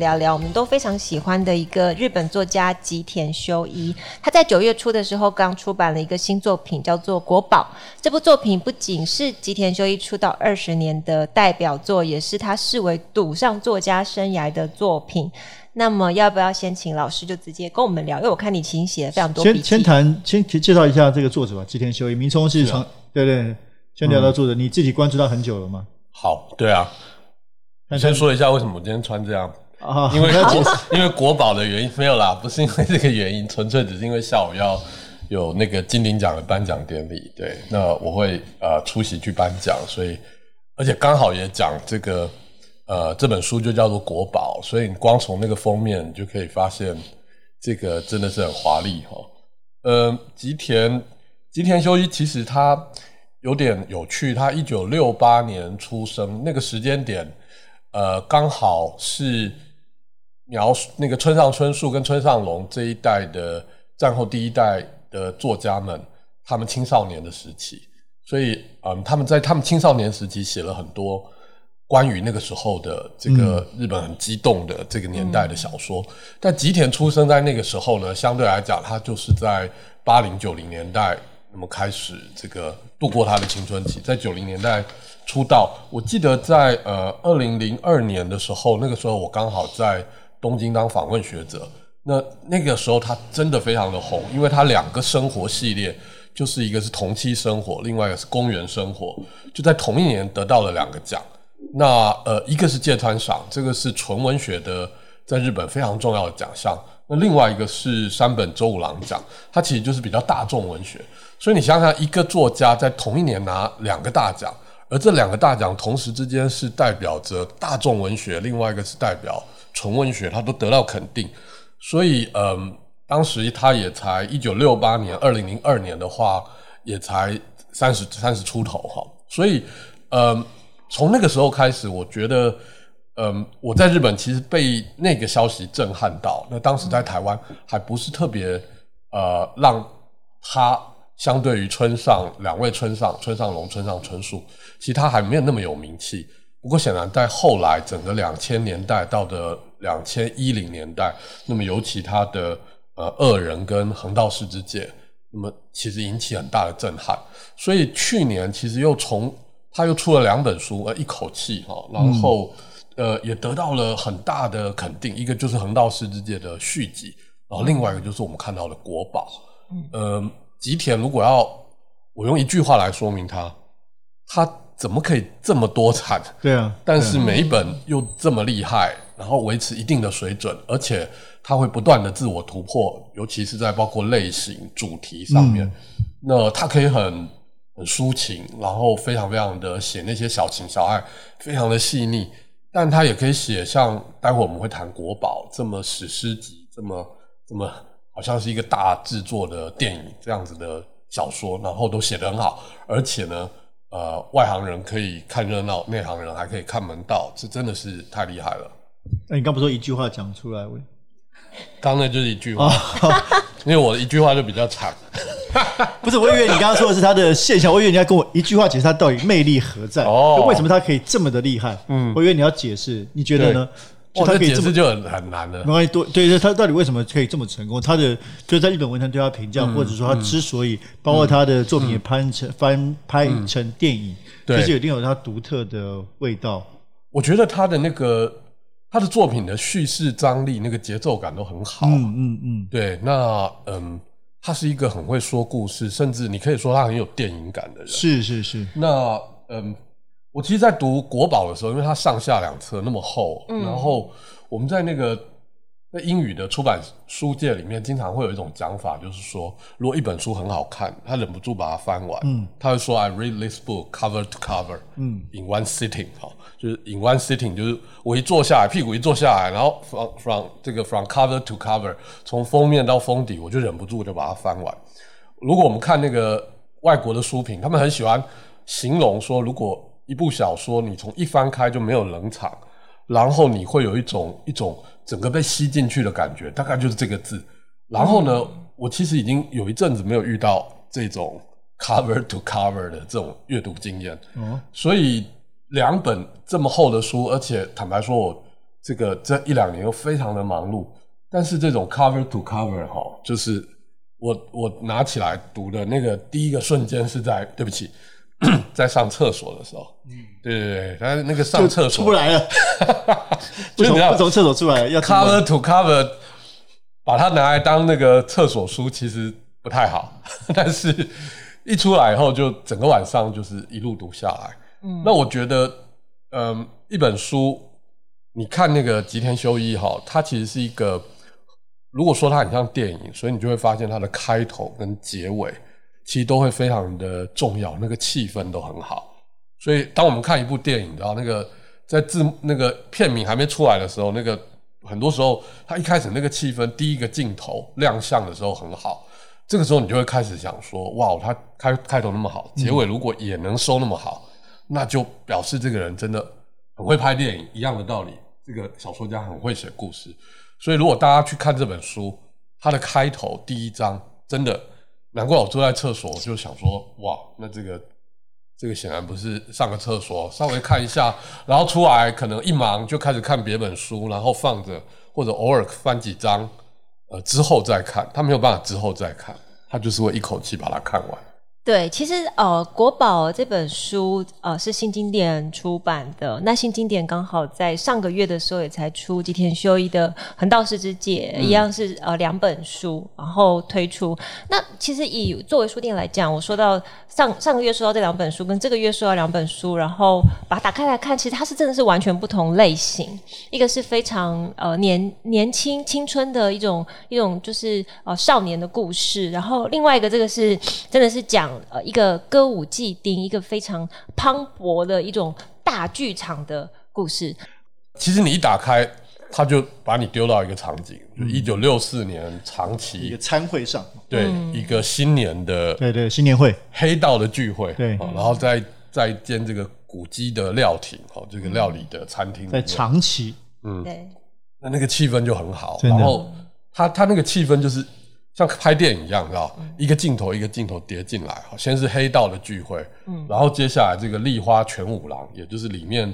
聊聊我们都非常喜欢的一个日本作家吉田修一，他在九月初的时候刚出版了一个新作品，叫做《国宝》。这部作品不仅是吉田修一出道二十年的代表作，也是他视为赌上作家生涯的作品。那么，要不要先请老师就直接跟我们聊？因为我看你其实写了非常多笔记。先先谈，先介绍一下这个作者吧，吉田修一。明聪是从、啊、对，对对，先聊到作者、嗯，你自己关注他很久了吗？好，对啊。那先说一下为什么我今天穿这样。啊，因为国因为国宝的原因没有啦，不是因为这个原因，纯粹只是因为下午要有那个金鼎奖的颁奖典礼，对，那我会呃出席去颁奖，所以而且刚好也讲这个呃这本书就叫做国宝，所以你光从那个封面你就可以发现这个真的是很华丽哈。呃，吉田吉田修一其实他有点有趣，他一九六八年出生，那个时间点呃刚好是。描述那个村上春树跟村上隆这一代的战后第一代的作家们，他们青少年的时期，所以嗯，他们在他们青少年时期写了很多关于那个时候的这个日本很激动的这个年代的小说。嗯、但吉田出生在那个时候呢，相对来讲，他就是在八零九零年代那么开始这个度过他的青春期，在九零年代出道。我记得在呃二零零二年的时候，那个时候我刚好在。东京当访问学者，那那个时候他真的非常的红，因为他两个生活系列，就是一个是同期生活，另外一个是公园生活，就在同一年得到了两个奖。那呃，一个是芥川赏，这个是纯文学的，在日本非常重要的奖项。那另外一个是山本周五郎奖，它其实就是比较大众文学。所以你想想，一个作家在同一年拿两个大奖，而这两个大奖同时之间是代表着大众文学，另外一个是代表。纯文学，他都得到肯定，所以嗯，当时他也才一九六八年，二零零二年的话，也才三十三十出头哈，所以嗯，从那个时候开始，我觉得嗯，我在日本其实被那个消息震撼到。那当时在台湾还不是特别呃，让他相对于村上两位村上村上隆、村上春树，其实他还没有那么有名气。不过显然，在后来整个两千年代到的两千一零年代，那么尤其他的呃恶人跟横道世之介，那么其实引起很大的震撼。所以去年其实又从他又出了两本书，呃，一口气哈，然后呃也得到了很大的肯定。一个就是横道世之介的续集，然后另外一个就是我们看到的国宝。嗯，呃，吉田如果要我用一句话来说明他，他。怎么可以这么多产？对啊，但是每一本又这么厉害，然后维持一定的水准，而且它会不断的自我突破，尤其是在包括类型、主题上面。嗯、那它可以很很抒情，然后非常非常的写那些小情小爱，非常的细腻。但它也可以写像待会我们会谈国宝这么史诗级，这么这么好像是一个大制作的电影这样子的小说，然后都写得很好，而且呢。呃，外行人可以看热闹，内行人还可以看门道，这真的是太厉害了。那你刚不说一句话讲出来？刚那就是一句话，哦、因为我的一句话就比较长。不是，我以为你刚刚说的是他的现象，我以为你要跟我一句话解释他到底魅力何在？哦，为什么他可以这么的厉害？嗯，我以为你要解释，你觉得呢？就他可以这么就很很难了。没关系，多对对，他到底为什么可以这么成功？他的就在日本文坛对他评价、嗯，或者说他之所以包括他的作品也拍成翻拍成电影，其实一定有他独特的味道。我觉得他的那个他的作品的叙事张力、那个节奏感都很好。嗯嗯嗯，对，那嗯，他是一个很会说故事，甚至你可以说他很有电影感的人。是是是。那嗯。我其实，在读国宝的时候，因为它上下两册那么厚，嗯，然后我们在那个在英语的出版书界里面，经常会有一种讲法，就是说，如果一本书很好看，他忍不住把它翻完，嗯，他会说 I read this book cover to cover，嗯，in one sitting，好，就是 in one sitting，就是我一坐下来，屁股一坐下来，然后 from from 这个 from cover to cover，从封面到封底，我就忍不住就把它翻完。如果我们看那个外国的书评，他们很喜欢形容说，如果一部小说你从一翻开就没有冷场，然后你会有一种一种。整个被吸进去的感觉，大概就是这个字。然后呢，我其实已经有一阵子没有遇到这种 cover to cover 的这种阅读经验。嗯，所以两本这么厚的书，而且坦白说，我这个这一两年又非常的忙碌。但是这种 cover to cover 哈，就是我我拿起来读的那个第一个瞬间是在，对不起。在上厕所的时候，嗯，对对对，但是那个上厕所出不来了，就是要 从厕所出来，要 cover to cover，把它拿来当那个厕所书，其实不太好。但是一出来以后，就整个晚上就是一路读下来。嗯，那我觉得，嗯，一本书，你看那个吉田修一哈，它其实是一个，如果说它很像电影，所以你就会发现它的开头跟结尾。其实都会非常的重要，那个气氛都很好。所以当我们看一部电影，然后那个在字那个片名还没出来的时候，那个很多时候它一开始那个气氛，第一个镜头亮相的时候很好，这个时候你就会开始想说：哇，他开开头那么好，结尾如果也能收那么好，那就表示这个人真的很会拍电影。一样的道理，这个小说家很会写故事。所以如果大家去看这本书，它的开头第一章真的。难怪我坐在厕所，就想说，哇，那这个这个显然不是上个厕所，稍微看一下，然后出来可能一忙就开始看别本书，然后放着，或者偶尔翻几张，呃，之后再看，他没有办法之后再看，他就是会一口气把它看完。对，其实呃，国宝这本书呃是新经典出版的。那新经典刚好在上个月的时候也才出吉田修一的《横道世之介》，嗯，一样是呃两本书，然后推出。那其实以作为书店来讲，我说到上上个月说到这两本书，跟这个月说到两本书，然后把它打开来看，其实它是真的是完全不同类型。一个是非常呃年年轻青春的一种一种就是呃少年的故事，然后另外一个这个是真的是讲。呃，一个歌舞伎町，一个非常磅礴的一种大剧场的故事。其实你一打开，他就把你丢到一个场景，就一九六四年长崎一个餐会上，对，一个新年的，对对，新年会，黑道的聚会，对，然后再再建这个古迹的料亭，哦，这个料理的餐厅，在长崎，嗯，对，那那个气氛就很好，然后他他那个气氛就是。像拍电影一样，知道？一个镜头一个镜头叠进来，先是黑道的聚会，嗯，然后接下来这个立花全五郎，也就是里面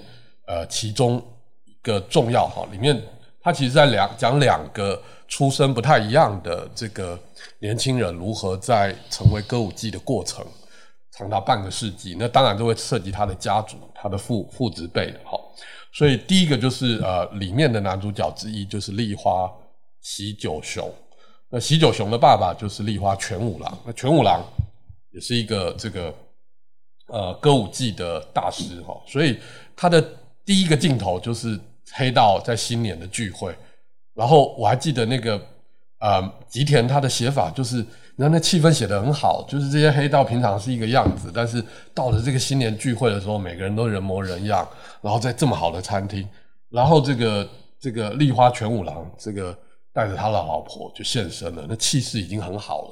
呃其中一个重要哈，里面他其实在两讲两个出身不太一样的这个年轻人如何在成为歌舞伎的过程，长达半个世纪，那当然就会涉及他的家族，他的父父子辈的哈，所以第一个就是呃里面的男主角之一就是立花喜久雄。那喜久雄的爸爸就是立花全五郎，那全五郎也是一个这个呃歌舞伎的大师哈，所以他的第一个镜头就是黑道在新年的聚会，然后我还记得那个呃吉田他的写法就是，你看那气氛写得很好，就是这些黑道平常是一个样子，但是到了这个新年聚会的时候，每个人都人模人样，然后在这么好的餐厅，然后这个这个立花全五郎这个。带着他的老婆就现身了，那气势已经很好了，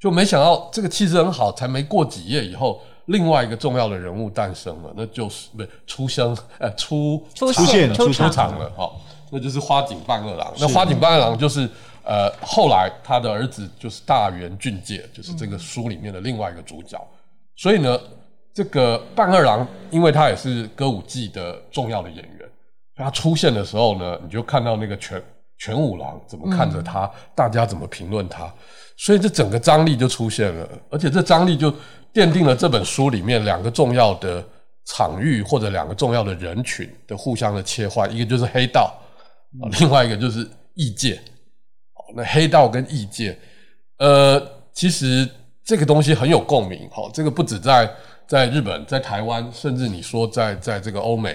就没想到这个气势很好，才没过几页以后，另外一个重要的人物诞生了，那就是不出生，呃，出出现出出场了，哈，那就是花井半二郎。那花井半二郎就是呃，后来他的儿子就是大原俊介，就是这个书里面的另外一个主角。嗯、所以呢，这个半二郎，因为他也是歌舞伎的重要的演员，他出现的时候呢，你就看到那个全。全五郎怎么看着他？嗯、大家怎么评论他？所以这整个张力就出现了，而且这张力就奠定了这本书里面两个重要的场域或者两个重要的人群的互相的切换，一个就是黑道，嗯、另外一个就是异界。那黑道跟异界，呃，其实这个东西很有共鸣。哈，这个不止在在日本，在台湾，甚至你说在在这个欧美，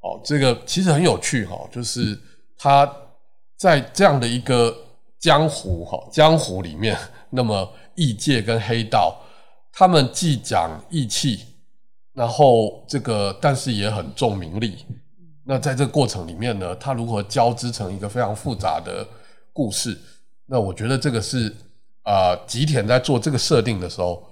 哦，这个其实很有趣。哈，就是他。在这样的一个江湖哈江湖里面，那么义界跟黑道，他们既讲义气，然后这个但是也很重名利。那在这个过程里面呢，他如何交织成一个非常复杂的故事？那我觉得这个是啊、吉田在做这个设定的时候，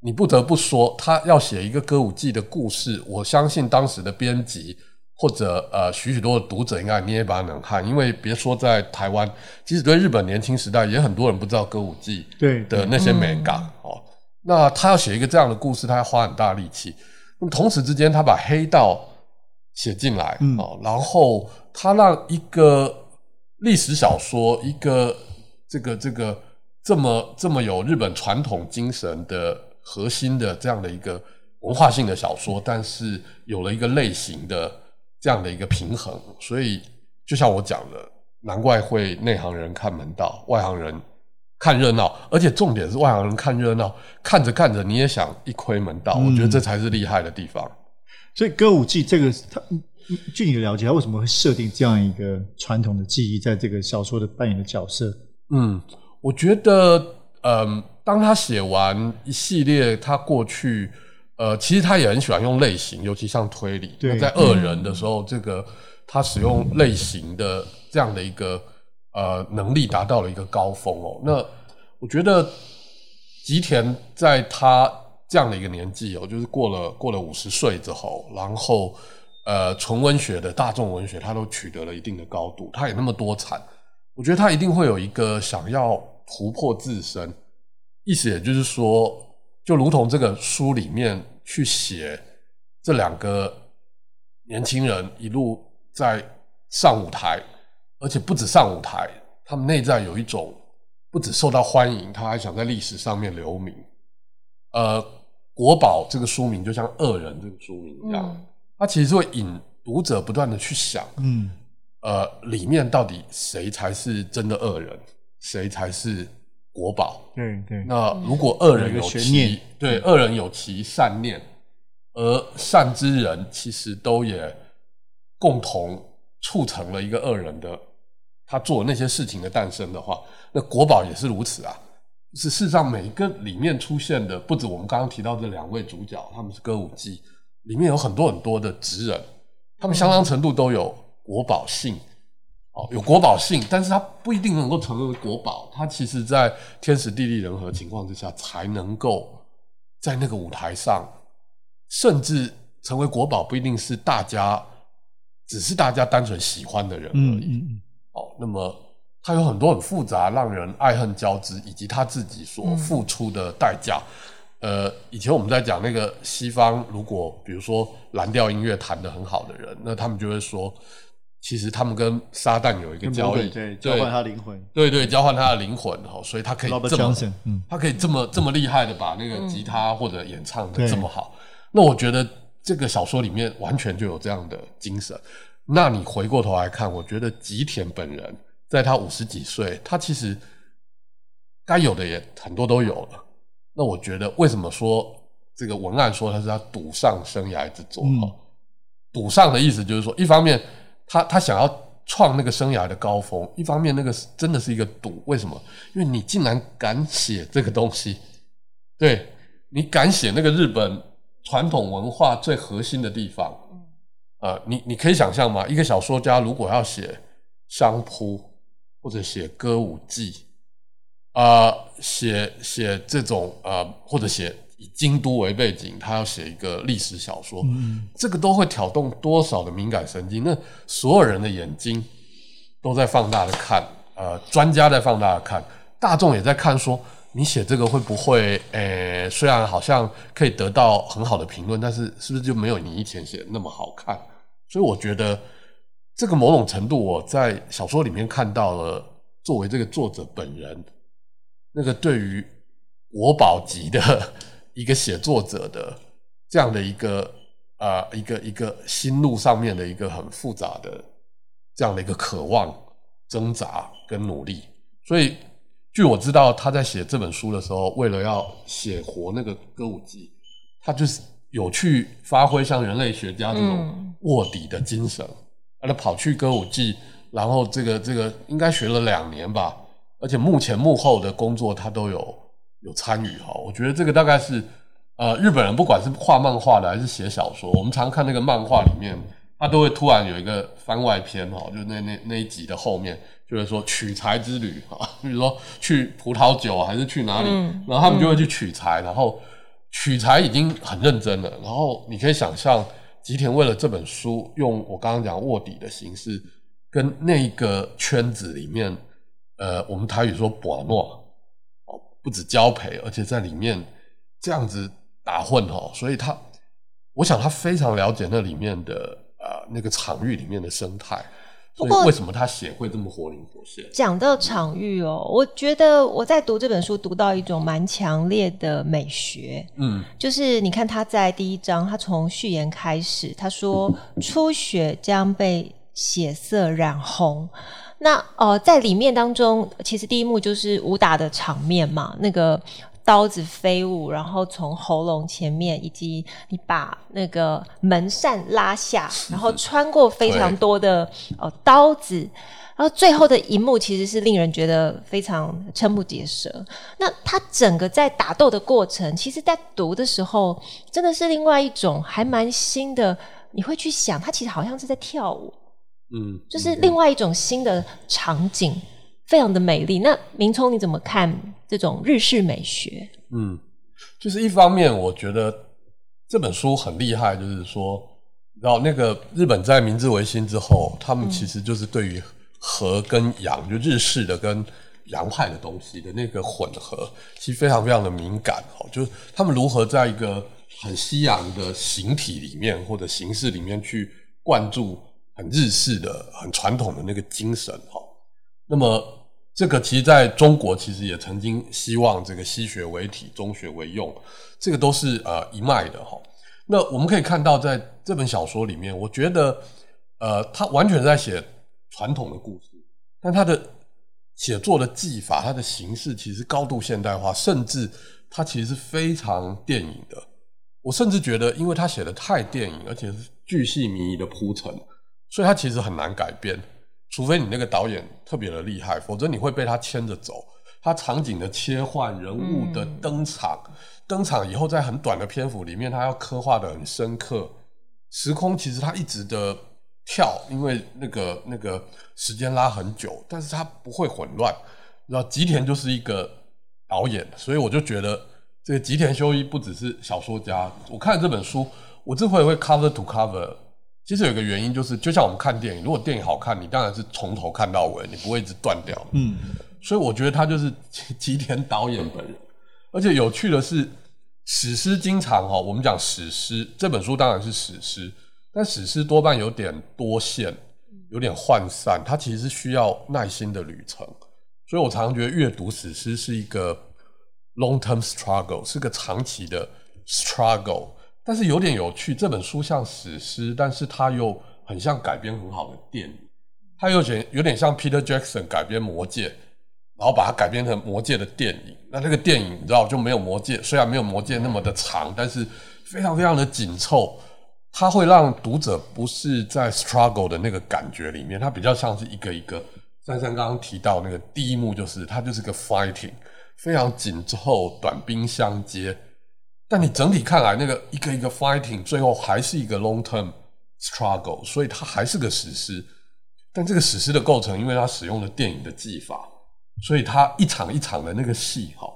你不得不说，他要写一个歌舞伎的故事。我相信当时的编辑或者呃许许多的读者应该捏一把冷汗，因为别说在台湾，即使对日本年轻时代，也很多人不知道歌舞伎对的那些美感哦。那他要写一个这样的故事，他要花很大力气。那么同时之间，他把黑道写进来哦，然后他让一个历史小说一个。这个这个这么这么有日本传统精神的核心的这样的一个文化性的小说，但是有了一个类型的这样的一个平衡，所以就像我讲的，难怪会内行人看门道，外行人看热闹，而且重点是外行人看热闹，看着看着你也想一窥门道，嗯、我觉得这才是厉害的地方。所以歌舞伎这个，他据你的了解，他为什么会设定这样一个传统的技艺，在这个小说的扮演的角色？嗯，我觉得，嗯、呃，当他写完一系列他过去，呃，其实他也很喜欢用类型，尤其像推理。对，在恶人的时候，嗯、这个他使用类型的这样的一个呃能力达到了一个高峰哦。那我觉得吉田在他这样的一个年纪哦，就是过了过了五十岁之后，然后呃，纯文学的大众文学，他都取得了一定的高度，他也那么多产。我觉得他一定会有一个想要突破自身，意思也就是说，就如同这个书里面去写这两个年轻人一路在上舞台，而且不止上舞台，他们内在有一种不止受到欢迎，他还想在历史上面留名。呃，国宝这个书名就像恶人这个书名一样，它其实会引读者不断的去想，嗯。呃，里面到底谁才是真的恶人，谁才是国宝？对对。那如果恶人有其对恶人有其善念，而善之人其实都也共同促成了一个恶人的他做那些事情的诞生的话，那国宝也是如此啊。是事实上，每一个里面出现的，不止我们刚刚提到这两位主角，他们是歌舞伎里面有很多很多的职人，他们相当程度都有。国宝性，哦，有国宝性，但是它不一定能够成为国宝。它其实，在天时地利人和情况之下，才能够在那个舞台上，甚至成为国宝，不一定是大家，只是大家单纯喜欢的人而已。嗯嗯、哦，那么它有很多很复杂，让人爱恨交织，以及他自己所付出的代价。嗯、呃，以前我们在讲那个西方，如果比如说蓝调音乐弹得很好的人，那他们就会说。其实他们跟撒旦有一个交易，对，交换他灵魂，对对，交换他的灵魂哈，所以他可以这么，嗯，他可以这么这么厉害的把那个吉他或者演唱的这么好。那我觉得这个小说里面完全就有这样的精神。那你回过头来看，我觉得吉田本人在他五十几岁，他其实该有的也很多都有了。那我觉得为什么说这个文案说他是他赌上生涯之作？哈，赌上的意思就是说，一方面。他他想要创那个生涯的高峰，一方面那个真的是一个赌，为什么？因为你竟然敢写这个东西，对，你敢写那个日本传统文化最核心的地方，呃，你你可以想象吗？一个小说家如果要写相扑或者写歌舞伎，啊、呃，写写这种呃，或者写。以京都为背景，他要写一个历史小说，嗯、这个都会挑动多少的敏感神经？那所有人的眼睛都在放大的看，呃，专家在放大的看，大众也在看说，说你写这个会不会？诶、欸，虽然好像可以得到很好的评论，但是是不是就没有你以前写的那么好看？所以我觉得这个某种程度，我在小说里面看到了，作为这个作者本人，那个对于国宝级的。一个写作者的这样的一个啊、呃，一个一个心路上面的一个很复杂的这样的一个渴望、挣扎跟努力。所以，据我知道，他在写这本书的时候，为了要写活那个歌舞伎，他就是有去发挥像人类学家这种卧底的精神，他跑去歌舞伎，然后这个这个应该学了两年吧，而且幕前幕后的工作他都有有参与哈。我觉得这个大概是呃日本人不管是画漫画的还是写小说，我们常看那个漫画里面，他都会突然有一个番外篇哈，就那那那一集的后面就是说取材之旅哈，比如说去葡萄酒还是去哪里，嗯、然后他们就会去取材，然后取材已经很认真了，然后你可以想象吉田为了这本书用我刚刚讲卧底的形式。跟那个圈子里面，呃，我们台语说“博诺”，哦，不止交配，而且在里面这样子打混哦，所以他，我想他非常了解那里面的呃那个场域里面的生态，不过为什么他写会这么活灵活现？讲到场域哦，我觉得我在读这本书读到一种蛮强烈的美学，嗯，就是你看他在第一章，他从序言开始，他说初雪将被。血色染红，那呃，在里面当中，其实第一幕就是武打的场面嘛，那个刀子飞舞，然后从喉咙前面，以及你把那个门扇拉下，然后穿过非常多的呃刀子，然后最后的一幕其实是令人觉得非常瞠目结舌。那他整个在打斗的过程，其实在读的时候，真的是另外一种还蛮新的，你会去想，他其实好像是在跳舞。嗯，就是另外一种新的场景，嗯、非常的美丽。那明聪你怎么看这种日式美学？嗯，就是一方面，我觉得这本书很厉害，就是说，然后那个日本在明治维新之后，他们其实就是对于和跟洋，就日式的跟洋派的东西的那个混合，其实非常非常的敏感。哦，就是他们如何在一个很西洋的形体里面或者形式里面去灌注。很日式的、很传统的那个精神哈，那么这个其实在中国其实也曾经希望这个西学为体，中学为用，这个都是呃一脉的哈。那我们可以看到，在这本小说里面，我觉得呃，他完全在写传统的故事，但他的写作的技法、他的形式其实高度现代化，甚至他其实是非常电影的。我甚至觉得，因为他写的太电影，而且是巨细靡遗的铺陈。所以它其实很难改变，除非你那个导演特别的厉害，否则你会被他牵着走。他场景的切换、人物的登场、嗯、登场以后，在很短的篇幅里面，他要刻画得很深刻。时空其实他一直的跳，因为那个那个时间拉很久，但是他不会混乱。然后吉田就是一个导演，所以我就觉得这个吉田修一不只是小说家。我看了这本书，我之所以会 cover to cover。其实有一个原因，就是就像我们看电影，如果电影好看，你当然是从头看到尾，你不会一直断掉。嗯，所以我觉得他就是吉田 导演本人。而且有趣的是，史诗经常哈，我们讲史诗这本书当然是史诗，但史诗多半有点多线，有点涣散，它其实是需要耐心的旅程。所以我常常觉得阅读史诗是一个 long term struggle，是个长期的 struggle。但是有点有趣，这本书像史诗，但是它又很像改编很好的电影。它有点有点像 Peter Jackson 改编《魔戒》，然后把它改编成《魔戒》的电影。那那个电影你知道就没有《魔戒》，虽然没有《魔戒》那么的长，但是非常非常的紧凑。它会让读者不是在 struggle 的那个感觉里面，它比较像是一个一个。珊珊刚刚提到那个第一幕，就是它就是个 fighting，非常紧凑，短兵相接。但你整体看来，那个一个一个 fighting，最后还是一个 long term struggle，所以它还是个史诗。但这个史诗的构成，因为它使用了电影的技法，所以它一场一场的那个戏，哈，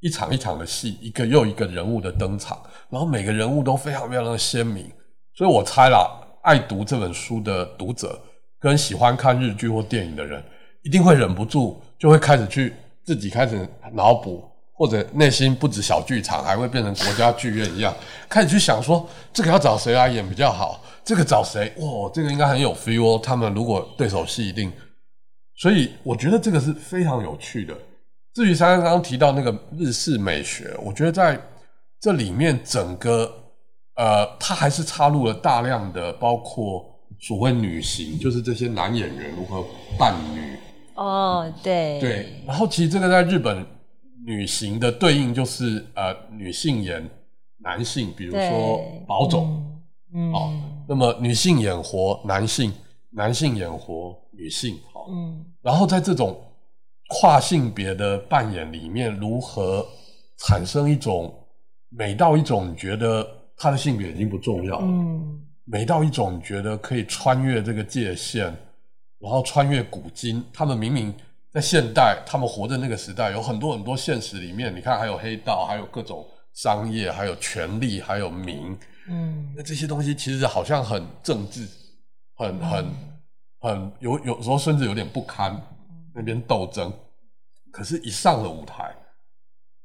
一场一场的戏，一个又一个人物的登场，然后每个人物都非常非常的鲜明。所以我猜啦，爱读这本书的读者跟喜欢看日剧或电影的人，一定会忍不住就会开始去自己开始脑补。或者内心不止小剧场，还会变成国家剧院一样，开始去想说这个要找谁来演比较好，这个找谁？哇，这个应该很有 feel 哦。他们如果对手戏一定，所以我觉得这个是非常有趣的。至于珊珊刚刚提到那个日式美学，我觉得在这里面整个呃，它还是插入了大量的包括所谓女性，就是这些男演员如何扮女。哦，对对。然后其实这个在日本。女型的对应就是呃女性演男性，比如说保总，嗯，好、嗯。哦，那么女性演活男性，男性演活女性，好，嗯，然后在这种跨性别的扮演里面，如何产生一种美到一种你觉得他的性别已经不重要了，嗯，美到一种你觉得可以穿越这个界限，然后穿越古今，他们明明在现代，他们活在那个时代，有很多很多现实里面，你看还有黑道，还有各种商业，还有权力，还有名，嗯，那这些东西其实好像很政治。很很很有有时候甚至有点不堪，那边斗争，可是，一上了舞台，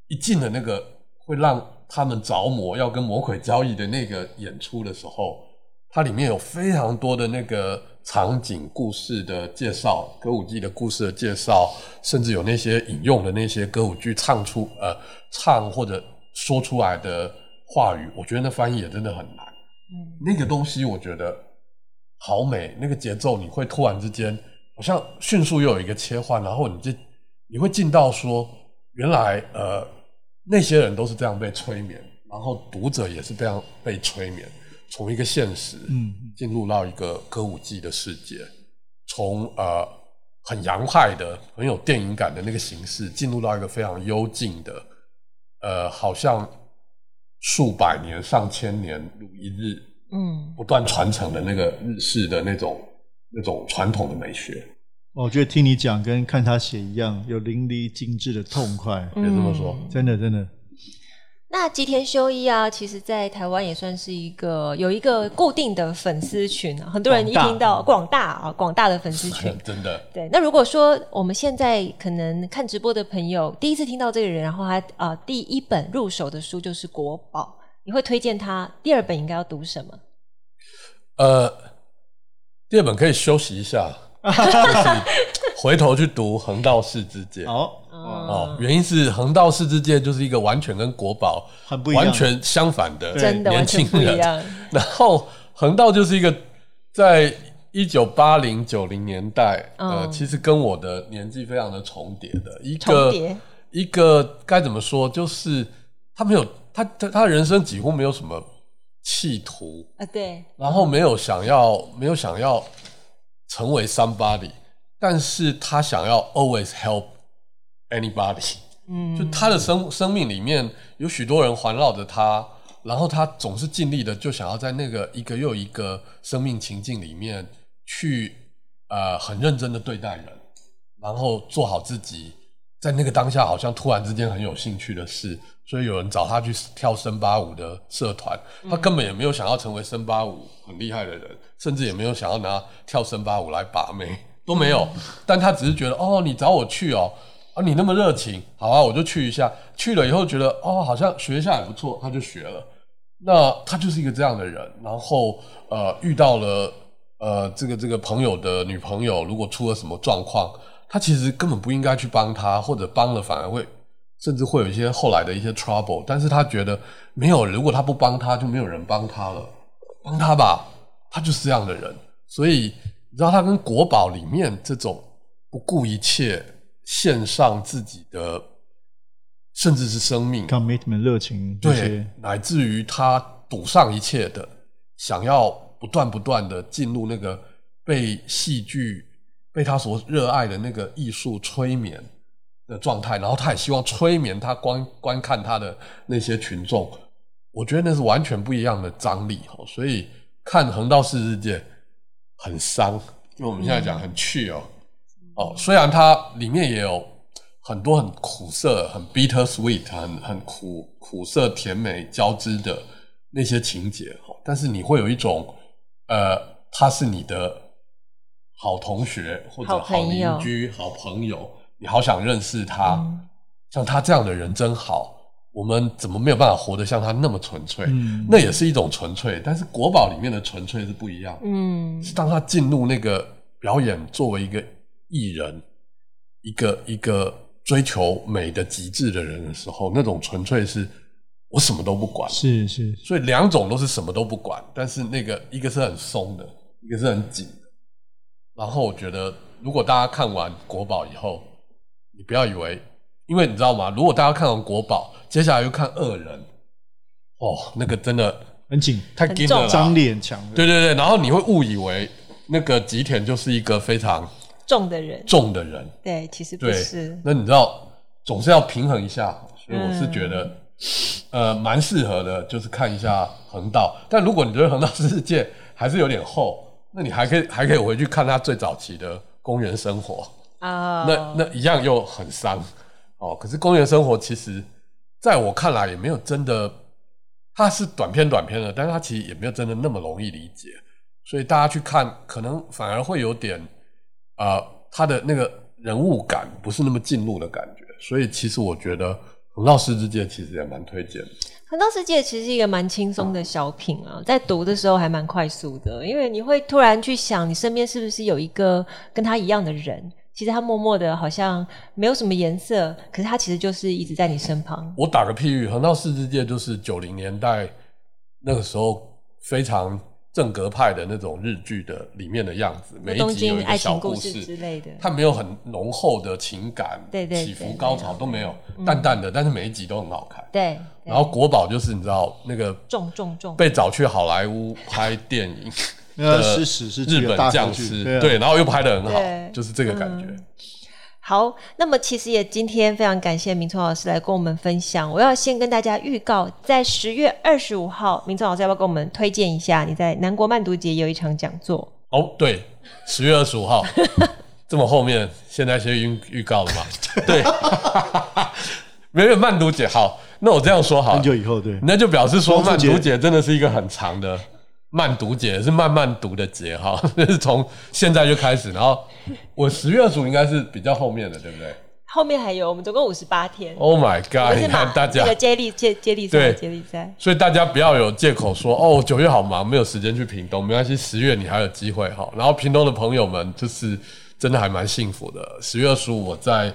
一进了那个会让他们着魔要跟魔鬼交易的那个演出的时候，它里面有非常多的那个场景、故事的介绍，歌舞伎的故事的介绍，甚至有那些引用的那些歌舞剧唱出呃唱或者说出来的话语，我觉得那翻译也真的很难。嗯，那个东西我觉得。好美，那个节奏你会突然之间好像迅速又有一个切换，然后你就你会进到说，原来呃那些人都是这样被催眠，然后读者也是这样被催眠，从一个现实嗯进入到一个歌舞伎的世界，从呃很洋派的很有电影感的那个形式，进入到一个非常幽静的呃好像数百年上千年如一日。嗯，不断传承的那个日式的那种那种传统的美学，我觉得听你讲跟看他写一样，有淋漓尽致的痛快，别这么说，真的真的。那吉田修一啊，其实，在台湾也算是一个有一个固定的粉丝群啊，很多人一听到广大啊广大的粉丝群，真的。对，那如果说我们现在可能看直播的朋友第一次听到这个人，然后他啊、呃、第一本入手的书就是《国宝》。你会推荐他第二本应该要读什么？呃，第二本可以休息一下，就是回头去读《横道世之介》。哦哦，原因是《横道世之介》就是一个完全跟国宝很不一样、完全相反的年轻人。然后横道就是一个在一九八零九零年代，呃，其实跟我的年纪非常的重叠的。一个一个该怎么说，就是他没有。他他他人生几乎没有什么企图啊，对，然后没有想要没有想要成为 somebody，但是他想要 always help anybody，嗯，就他的生生命里面有许多人环绕着他，然后他总是尽力的就想要在那个一个又一个生命情境里面去呃很认真的对待人，然后做好自己，在那个当下好像突然之间很有兴趣的事。所以有人找他去跳森巴舞的社团，他根本也没有想要成为森巴舞很厉害的人，甚至也没有想要拿跳森巴舞来把妹，都没有。但他只是觉得，哦，你找我去哦，你那么热情，好啊，我就去一下。去了以后觉得，哦，好像学一下也不错，他就学了。那他就是一个这样的人。然后，呃，遇到了呃这个这个朋友的女朋友，如果出了什么状况，他其实根本不应该去帮他，或者帮了反而会。甚至会有一些后来的一些 trouble，但是他觉得没有，如果他不帮他，就没有人帮他了，帮他吧，他就是这样的人。所以你知道，他跟国宝里面这种不顾一切献上自己的，甚至是生命，commitment 热情，对，乃至于他赌上一切的，想要不断不断的进入那个被戏剧、被他所热爱的那个艺术催眠的状态，然后他也希望催眠他观观看他的那些群众，我觉得那是完全不一样的张力哈。所以看《横道世世界》很伤，因为我们现在讲很趣哦哦，虽然它里面也有很多很苦涩、很 bitter sweet、很很苦苦涩甜美交织的那些情节哈，但是你会有一种呃，他是你的好同学或者好邻居、好朋友。你好想认识他，嗯、像他这样的人真好。我们怎么没有办法活得像他那么纯粹？嗯、那也是一种纯粹，但是国宝里面的纯粹是不一样。嗯，是当他进入那个表演，作为一个艺人，一个一个追求美的极致的人的时候，那种纯粹是我什么都不管。是是，所以两种都是什么都不管，但是那个一个是很松的，一个是很紧的。然后我觉得，如果大家看完国宝以后，你不要以为，因为你知道吗？如果大家看完国宝，接下来又看恶人，哦，那个真的很紧，太紧了，张力很强。对对对，然后你会误以为那个吉田就是一个非常重的人，重的人。对，其实不是。那你知道，总是要平衡一下，所以我是觉得，嗯、呃，蛮适合的，就是看一下横道。但如果你觉得横道世界还是有点厚，那你还可以还可以回去看他最早期的公园生活啊，那那一样又很伤哦。可是公园生活其实在我看来也没有真的，它是短篇短篇的，但是它其实也没有真的那么容易理解。所以大家去看，可能反而会有点啊、呃，他的那个人物感不是那么进入的感觉。所以其实我觉得《横道世之介》其实也蛮推荐的。《横道世界》其实是一个蛮轻松的小品啊，在读的时候还蛮快速的，因为你会突然去想，你身边是不是有一个跟他一样的人？其实他默默的，好像没有什么颜色，可是他其实就是一直在你身旁。我打个譬喻，《横道世之介》就是九零年代那个时候非常。正格派的那种日剧的里面的样子，每一集有一个小故事，故事之类的，它没有很浓厚的情感，对对，起伏高潮都没有，淡淡的，但是每一集都很好看。对，然后国宝就是你知道那个重重重。被找去好莱坞拍电影，那是史诗日本将士，对，然后又拍得很好，就是这个感觉。好，那么其实也今天非常感谢明聪老师来跟我们分享。我要先跟大家预告，在十月二十五号，明聪老师要不要跟我们推荐一下？你在南国漫读节有一场讲座哦。对，十月二十五号，这么后面，现在先预预告了吗？对，没有慢读节。好，那我这样说好，很久以后，对，那就表示说慢读节真的是一个很长的。慢读节是慢慢读的节哈，就 是从现在就开始，然后我十月二十五应该是比较后面的，对不对？后面还有，我们总共五十八天。Oh my god！你看大家接力接接力赛，接力赛。所以大家不要有借口说哦，九月好忙，没有时间去屏东，没关系，十月你还有机会哈。然后屏东的朋友们就是真的还蛮幸福的。十月二十五我在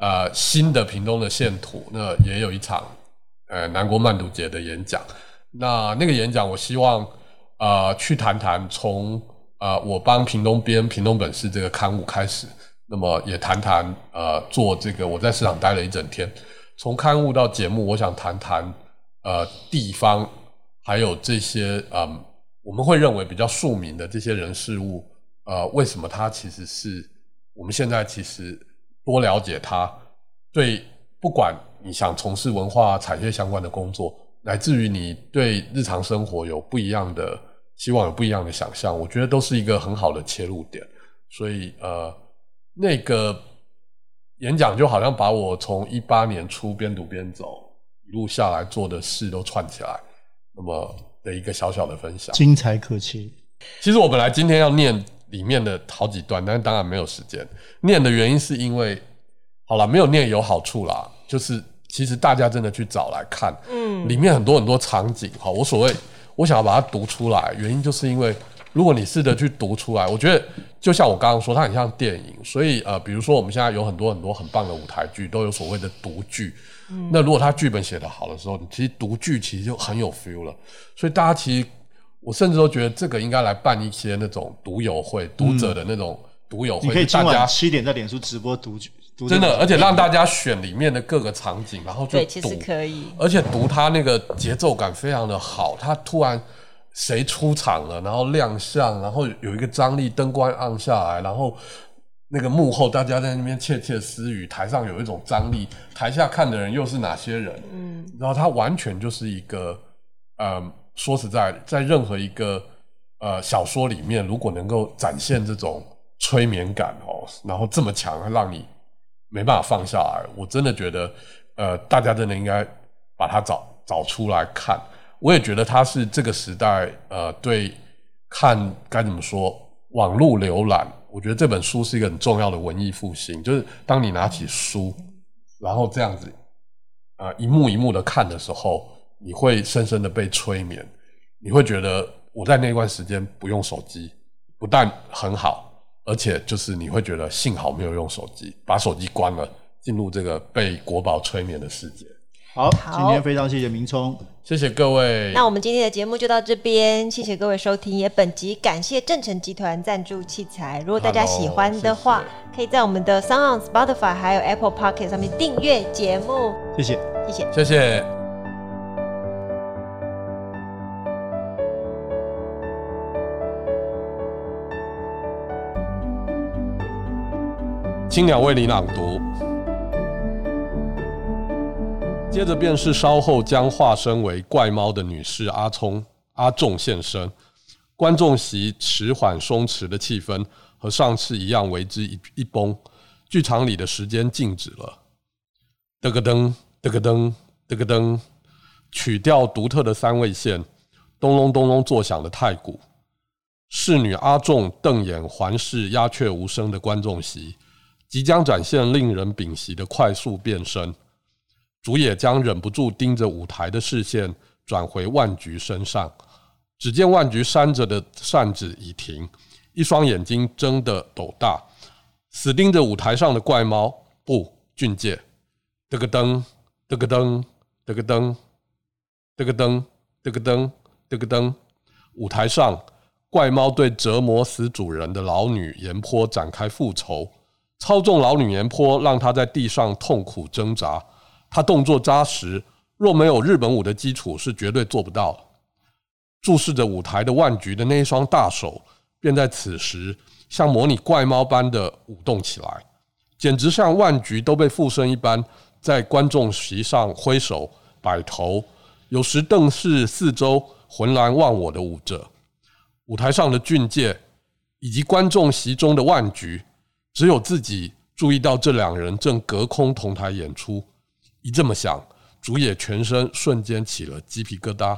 呃新的屏东的县土，那也有一场呃南国慢读节的演讲。那那个演讲，我希望。呃，去谈谈从呃我帮屏东编屏东本事这个刊物开始，那么也谈谈呃做这个我在市场待了一整天，从刊物到节目，我想谈谈呃地方还有这些呃我们会认为比较庶民的这些人事物，呃为什么他其实是我们现在其实多了解他，对不管你想从事文化产业相关的工作，乃至于你对日常生活有不一样的。希望有不一样的想象，我觉得都是一个很好的切入点。所以，呃，那个演讲就好像把我从一八年初边读边走一路下来做的事都串起来，那么的一个小小的分享，精彩可期。其实我本来今天要念里面的好几段，但是当然没有时间念的原因是因为，好了，没有念有好处啦，就是其实大家真的去找来看，嗯，里面很多很多场景，好，我所谓。我想要把它读出来，原因就是因为，如果你试着去读出来，我觉得就像我刚刚说，它很像电影。所以呃，比如说我们现在有很多很多很棒的舞台剧，都有所谓的读剧。嗯。那如果他剧本写得好的时候，你其实读剧其实就很有 feel 了。所以大家其实，我甚至都觉得这个应该来办一些那种读友会、读者的那种读友会。你可以今晚七点在脸书直播读剧。真的，而且让大家选里面的各个场景，然后就读，对，其实可以。而且读它那个节奏感非常的好，它突然谁出场了，然后亮相，然后有一个张力，灯光暗下来，然后那个幕后大家在那边窃窃私语，台上有一种张力，台下看的人又是哪些人？嗯，然后它完全就是一个，呃，说实在，在任何一个呃小说里面，如果能够展现这种催眠感哦，然后这么强，让你。没办法放下来，我真的觉得，呃，大家真的应该把它找找出来看。我也觉得它是这个时代，呃，对看该怎么说，网络浏览，我觉得这本书是一个很重要的文艺复兴。就是当你拿起书，然后这样子，呃，一幕一幕的看的时候，你会深深的被催眠，你会觉得我在那段时间不用手机，不但很好。而且就是你会觉得幸好没有用手机，把手机关了，进入这个被国宝催眠的世界。好，今天非常谢谢明聪，谢谢各位。那我们今天的节目就到这边，谢谢各位收听。也本集感谢正成集团赞助器材。如果大家喜欢的话，谢谢可以在我们的 SoundOn Spotify 还有 Apple Podcast 上面订阅节目。谢谢，谢谢，谢谢。青鸟为你朗读。接着便是稍后将化身为怪猫的女士阿聪阿仲现身，观众席迟缓松弛的气氛和上次一样为之一一崩，剧场里的时间静止了。噔个噔，噔个噔，噔个噔，曲调独特的三味线，咚隆咚隆作响的太鼓，侍女阿仲瞪眼环视鸦雀无声的观众席，即将展现令人屏息的快速变身。主演将忍不住盯着舞台的视线转回万菊身上，只见万菊扇着的扇子已停，一双眼睛睁得斗大，死盯着舞台上的怪猫。不，俊介，噔个噔，噔个噔，噔个噔，噔个噔，噔个噔，噔个噔。舞台上，怪猫对折磨死主人的老女廉颇展开复仇，操纵老女廉颇，让她在地上痛苦挣扎。他动作扎实，若没有日本舞的基础，是绝对做不到。注视着舞台的万菊的那一双大手，便在此时像模拟怪猫般的舞动起来，简直像万菊都被附身一般，在观众席上挥手摆头，有时瞪视四周，浑然忘我的舞者。舞台上的俊介以及观众席中的万菊，只有自己注意到这两人正隔空同台演出。一这么想，竹野全身瞬间起了鸡皮疙瘩。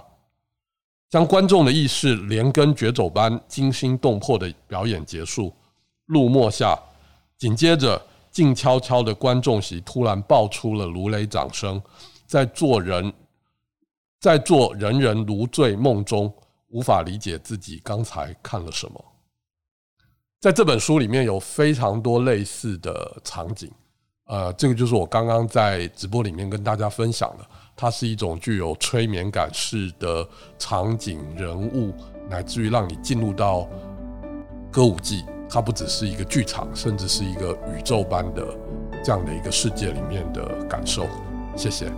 将观众的意识连根绝走般惊心动魄的表演结束，落幕下，紧接着静悄悄的观众席突然爆出了如雷掌声，在座人，在座人人如醉梦中，无法理解自己刚才看了什么。在这本书里面有非常多类似的场景。呃，这个就是我刚刚在直播里面跟大家分享的，它是一种具有催眠感式的场景、人物，乃至于让你进入到歌舞伎，它不只是一个剧场，甚至是一个宇宙般的这样的一个世界里面的感受。谢谢。